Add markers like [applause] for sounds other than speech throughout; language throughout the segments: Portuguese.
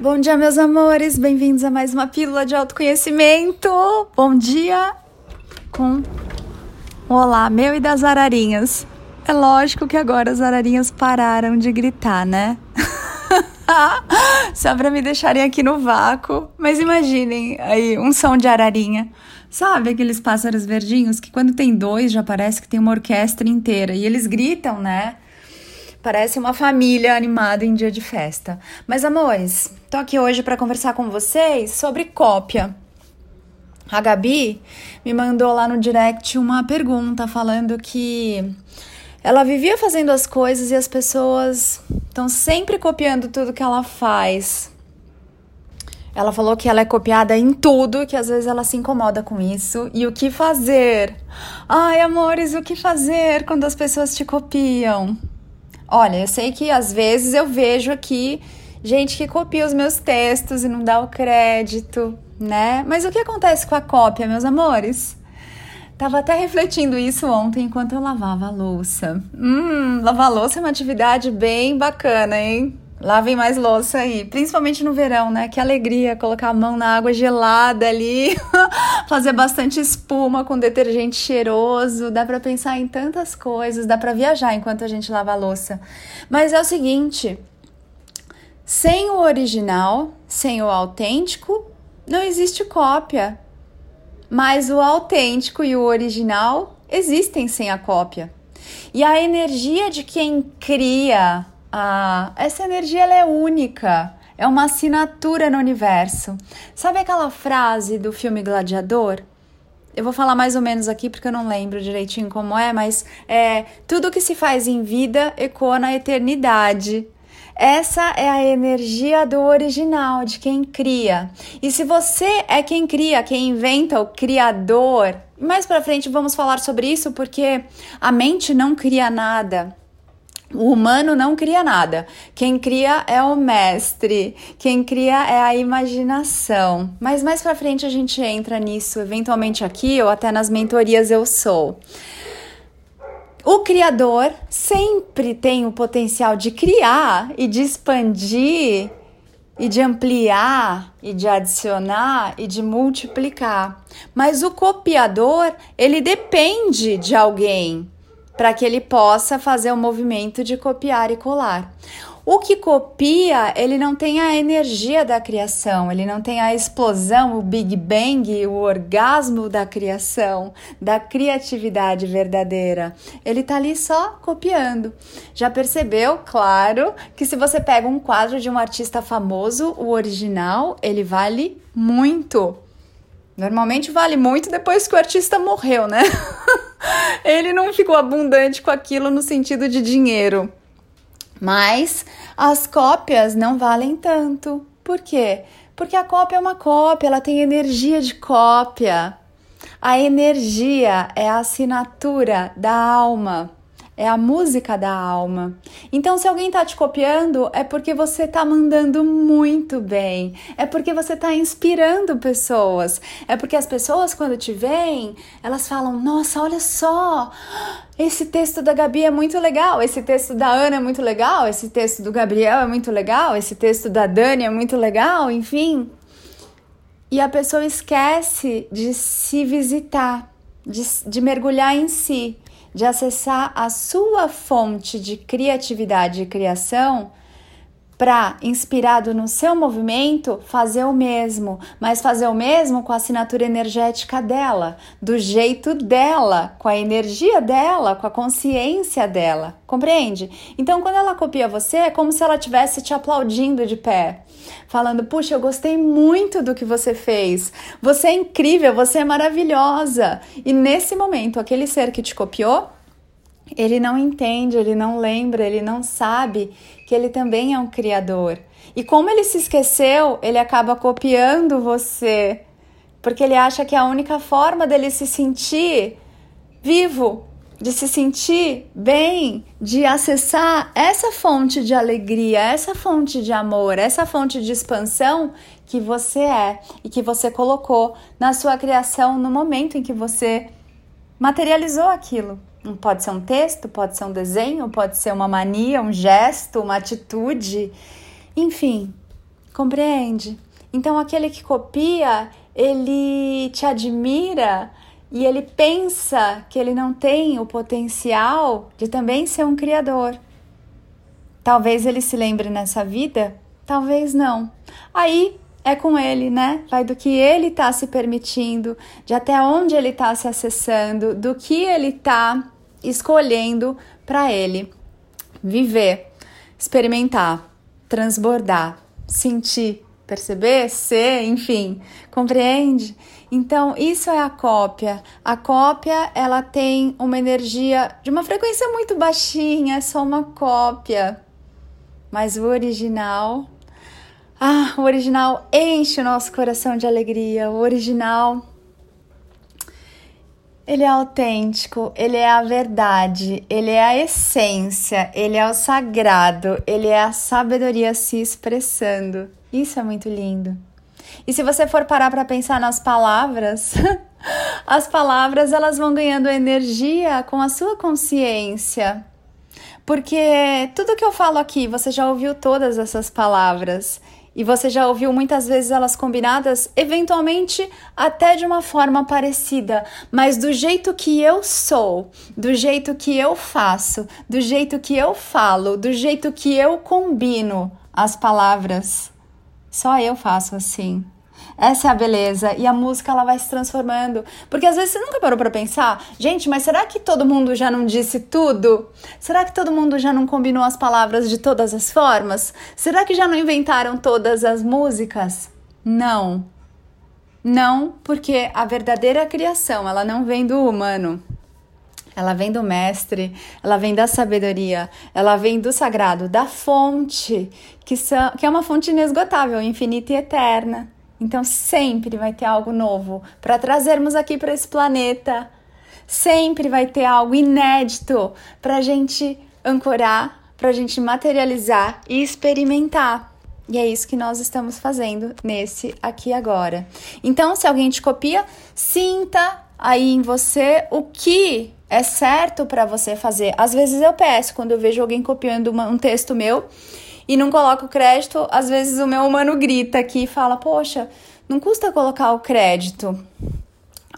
Bom dia, meus amores, bem-vindos a mais uma pílula de autoconhecimento. Bom dia com olá meu e das ararinhas. É lógico que agora as ararinhas pararam de gritar, né? [laughs] Só pra me deixarem aqui no vácuo. Mas imaginem aí um som de ararinha. Sabe aqueles pássaros verdinhos que quando tem dois já parece que tem uma orquestra inteira e eles gritam, né? Parece uma família animada em dia de festa. Mas amores, tô aqui hoje para conversar com vocês sobre cópia. A Gabi me mandou lá no direct uma pergunta falando que ela vivia fazendo as coisas e as pessoas estão sempre copiando tudo que ela faz. Ela falou que ela é copiada em tudo, que às vezes ela se incomoda com isso. E o que fazer? Ai, amores, o que fazer quando as pessoas te copiam? Olha, eu sei que às vezes eu vejo aqui gente que copia os meus textos e não dá o crédito, né? Mas o que acontece com a cópia, meus amores? Tava até refletindo isso ontem enquanto eu lavava a louça. Hum, lavar louça é uma atividade bem bacana, hein? Lavem mais louça aí, principalmente no verão, né? Que alegria colocar a mão na água gelada ali, [laughs] fazer bastante espuma com detergente cheiroso. Dá para pensar em tantas coisas, dá para viajar enquanto a gente lava a louça. Mas é o seguinte, sem o original, sem o autêntico, não existe cópia. Mas o autêntico e o original existem sem a cópia. E a energia de quem cria, a, essa energia ela é única, é uma assinatura no universo. Sabe aquela frase do filme Gladiador? Eu vou falar mais ou menos aqui porque eu não lembro direitinho como é, mas é tudo que se faz em vida ecoa na eternidade. Essa é a energia do original, de quem cria. E se você é quem cria, quem inventa, o criador, mais para frente vamos falar sobre isso porque a mente não cria nada. O humano não cria nada. Quem cria é o mestre. Quem cria é a imaginação. Mas mais para frente a gente entra nisso, eventualmente aqui ou até nas mentorias eu sou. O criador sempre tem o potencial de criar e de expandir e de ampliar e de adicionar e de multiplicar. Mas o copiador, ele depende de alguém para que ele possa fazer o movimento de copiar e colar. O que copia, ele não tem a energia da criação, ele não tem a explosão, o Big Bang, o orgasmo da criação, da criatividade verdadeira. Ele tá ali só copiando. Já percebeu, claro, que se você pega um quadro de um artista famoso, o original, ele vale muito. Normalmente vale muito depois que o artista morreu, né? [laughs] ele não ficou abundante com aquilo no sentido de dinheiro. Mas as cópias não valem tanto. Por quê? Porque a cópia é uma cópia, ela tem energia de cópia. A energia é a assinatura da alma é a música da alma. Então, se alguém está te copiando, é porque você está mandando muito bem, é porque você está inspirando pessoas, é porque as pessoas, quando te veem, elas falam: Nossa, olha só, esse texto da Gabi é muito legal, esse texto da Ana é muito legal, esse texto do Gabriel é muito legal, esse texto da Dani é muito legal, enfim. E a pessoa esquece de se visitar, de, de mergulhar em si de acessar a sua fonte de criatividade e criação para, inspirado no seu movimento, fazer o mesmo, mas fazer o mesmo com a assinatura energética dela, do jeito dela, com a energia dela, com a consciência dela. Compreende? Então, quando ela copia você, é como se ela estivesse te aplaudindo de pé, falando: Puxa, eu gostei muito do que você fez, você é incrível, você é maravilhosa. E nesse momento, aquele ser que te copiou ele não entende, ele não lembra, ele não sabe que ele também é um criador. E como ele se esqueceu, ele acaba copiando você, porque ele acha que é a única forma dele se sentir vivo, de se sentir bem, de acessar essa fonte de alegria, essa fonte de amor, essa fonte de expansão que você é e que você colocou na sua criação no momento em que você materializou aquilo. Pode ser um texto, pode ser um desenho, pode ser uma mania, um gesto, uma atitude, enfim. Compreende? Então aquele que copia, ele te admira e ele pensa que ele não tem o potencial de também ser um criador. Talvez ele se lembre nessa vida, talvez não. Aí é com ele, né? Vai do que ele está se permitindo, de até onde ele está se acessando, do que ele está escolhendo para ele viver, experimentar, transbordar, sentir, perceber, ser, enfim, compreende? Então, isso é a cópia. A cópia, ela tem uma energia de uma frequência muito baixinha, é só uma cópia. Mas o original ah, o original enche o nosso coração de alegria. O original ele é autêntico, ele é a verdade, ele é a essência, ele é o sagrado, ele é a sabedoria se expressando. Isso é muito lindo. E se você for parar para pensar nas palavras, [laughs] as palavras elas vão ganhando energia com a sua consciência. Porque tudo que eu falo aqui, você já ouviu todas essas palavras e você já ouviu muitas vezes elas combinadas, eventualmente até de uma forma parecida, mas do jeito que eu sou, do jeito que eu faço, do jeito que eu falo, do jeito que eu combino as palavras. Só eu faço assim. Essa é a beleza. E a música ela vai se transformando. Porque às vezes você nunca parou para pensar, gente, mas será que todo mundo já não disse tudo? Será que todo mundo já não combinou as palavras de todas as formas? Será que já não inventaram todas as músicas? Não. Não, porque a verdadeira criação, ela não vem do humano. Ela vem do mestre, ela vem da sabedoria, ela vem do sagrado, da fonte, que, são, que é uma fonte inesgotável, infinita e eterna. Então sempre vai ter algo novo para trazermos aqui para esse planeta. Sempre vai ter algo inédito para a gente ancorar, para a gente materializar e experimentar. E é isso que nós estamos fazendo nesse aqui agora. Então, se alguém te copia, sinta aí em você o que é certo para você fazer. Às vezes eu peço quando eu vejo alguém copiando uma, um texto meu e não coloca o crédito, às vezes o meu humano grita aqui e fala: Poxa, não custa colocar o crédito.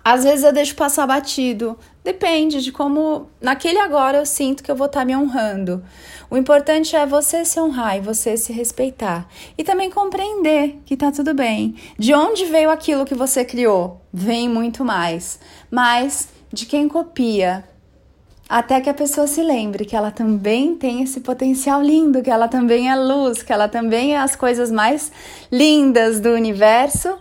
Às vezes eu deixo passar batido. Depende de como, naquele agora, eu sinto que eu vou estar tá me honrando. O importante é você se honrar e você se respeitar. E também compreender que tá tudo bem. De onde veio aquilo que você criou? Vem muito mais. Mas de quem copia, até que a pessoa se lembre que ela também tem esse potencial lindo, que ela também é luz, que ela também é as coisas mais lindas do universo,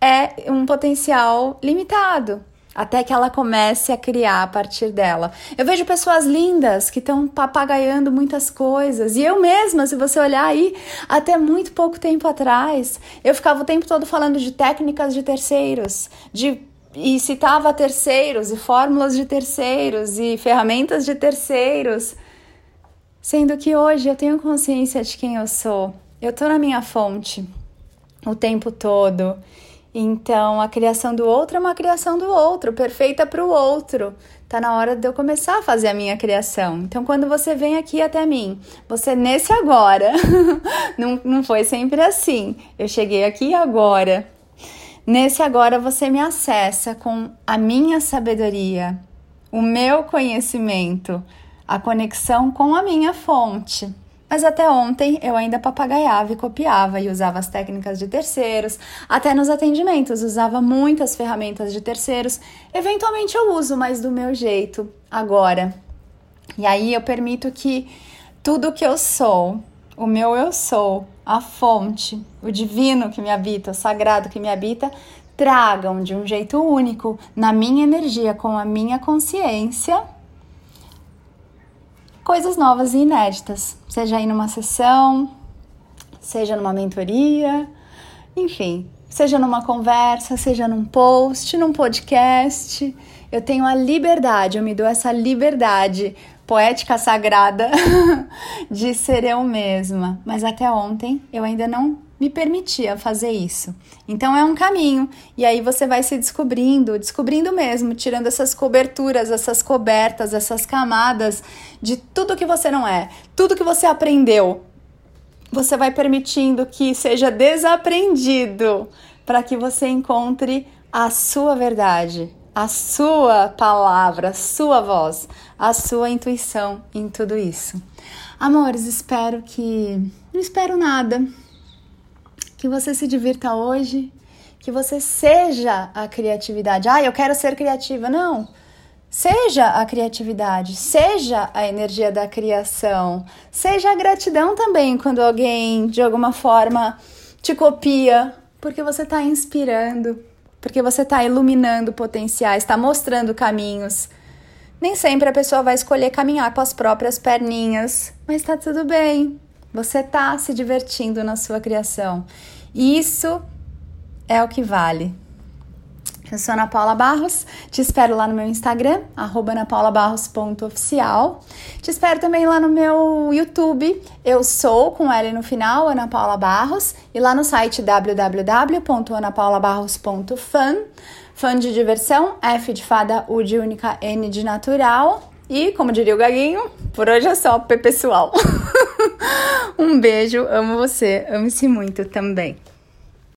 é um potencial limitado. Até que ela comece a criar a partir dela. Eu vejo pessoas lindas que estão papagaiando muitas coisas. E eu mesma, se você olhar aí, até muito pouco tempo atrás, eu ficava o tempo todo falando de técnicas de terceiros, de e citava terceiros e fórmulas de terceiros e ferramentas de terceiros, sendo que hoje eu tenho consciência de quem eu sou. Eu tô na minha fonte o tempo todo. Então, a criação do outro é uma criação do outro, perfeita para o outro. Tá na hora de eu começar a fazer a minha criação. Então, quando você vem aqui até mim, você nesse agora, [laughs] não, não foi sempre assim. Eu cheguei aqui agora Nesse agora você me acessa com a minha sabedoria, o meu conhecimento, a conexão com a minha fonte. Mas até ontem eu ainda papagaiava e copiava e usava as técnicas de terceiros, até nos atendimentos usava muitas ferramentas de terceiros. Eventualmente eu uso, mas do meu jeito, agora. E aí eu permito que tudo que eu sou, o meu eu sou, a fonte, o divino que me habita, o sagrado que me habita, tragam de um jeito único, na minha energia, com a minha consciência, coisas novas e inéditas, seja aí numa sessão, seja numa mentoria, enfim, seja numa conversa, seja num post, num podcast. Eu tenho a liberdade, eu me dou essa liberdade poética sagrada [laughs] de ser eu mesma. Mas até ontem eu ainda não me permitia fazer isso. Então é um caminho. E aí você vai se descobrindo, descobrindo mesmo, tirando essas coberturas, essas cobertas, essas camadas de tudo que você não é, tudo que você aprendeu você vai permitindo que seja desaprendido para que você encontre a sua verdade, a sua palavra, a sua voz, a sua intuição em tudo isso. Amores, espero que. Não espero nada. Que você se divirta hoje, que você seja a criatividade. Ah, eu quero ser criativa. Não. Seja a criatividade, seja a energia da criação, seja a gratidão também quando alguém de alguma forma te copia, porque você está inspirando, porque você está iluminando potenciais, está mostrando caminhos. Nem sempre a pessoa vai escolher caminhar com as próprias perninhas, mas está tudo bem. Você está se divertindo na sua criação. Isso é o que vale. Eu sou Ana Paula Barros, te espero lá no meu Instagram, anapaulabarros.oficial. Te espero também lá no meu YouTube, eu sou com L no final, Ana Paula Barros, e lá no site www.anapaulabarros.fan, fã de diversão, F de fada, U de única, N de natural. E, como diria o Gaguinho, por hoje é só, pessoal. [laughs] um beijo, amo você, ame-se muito também.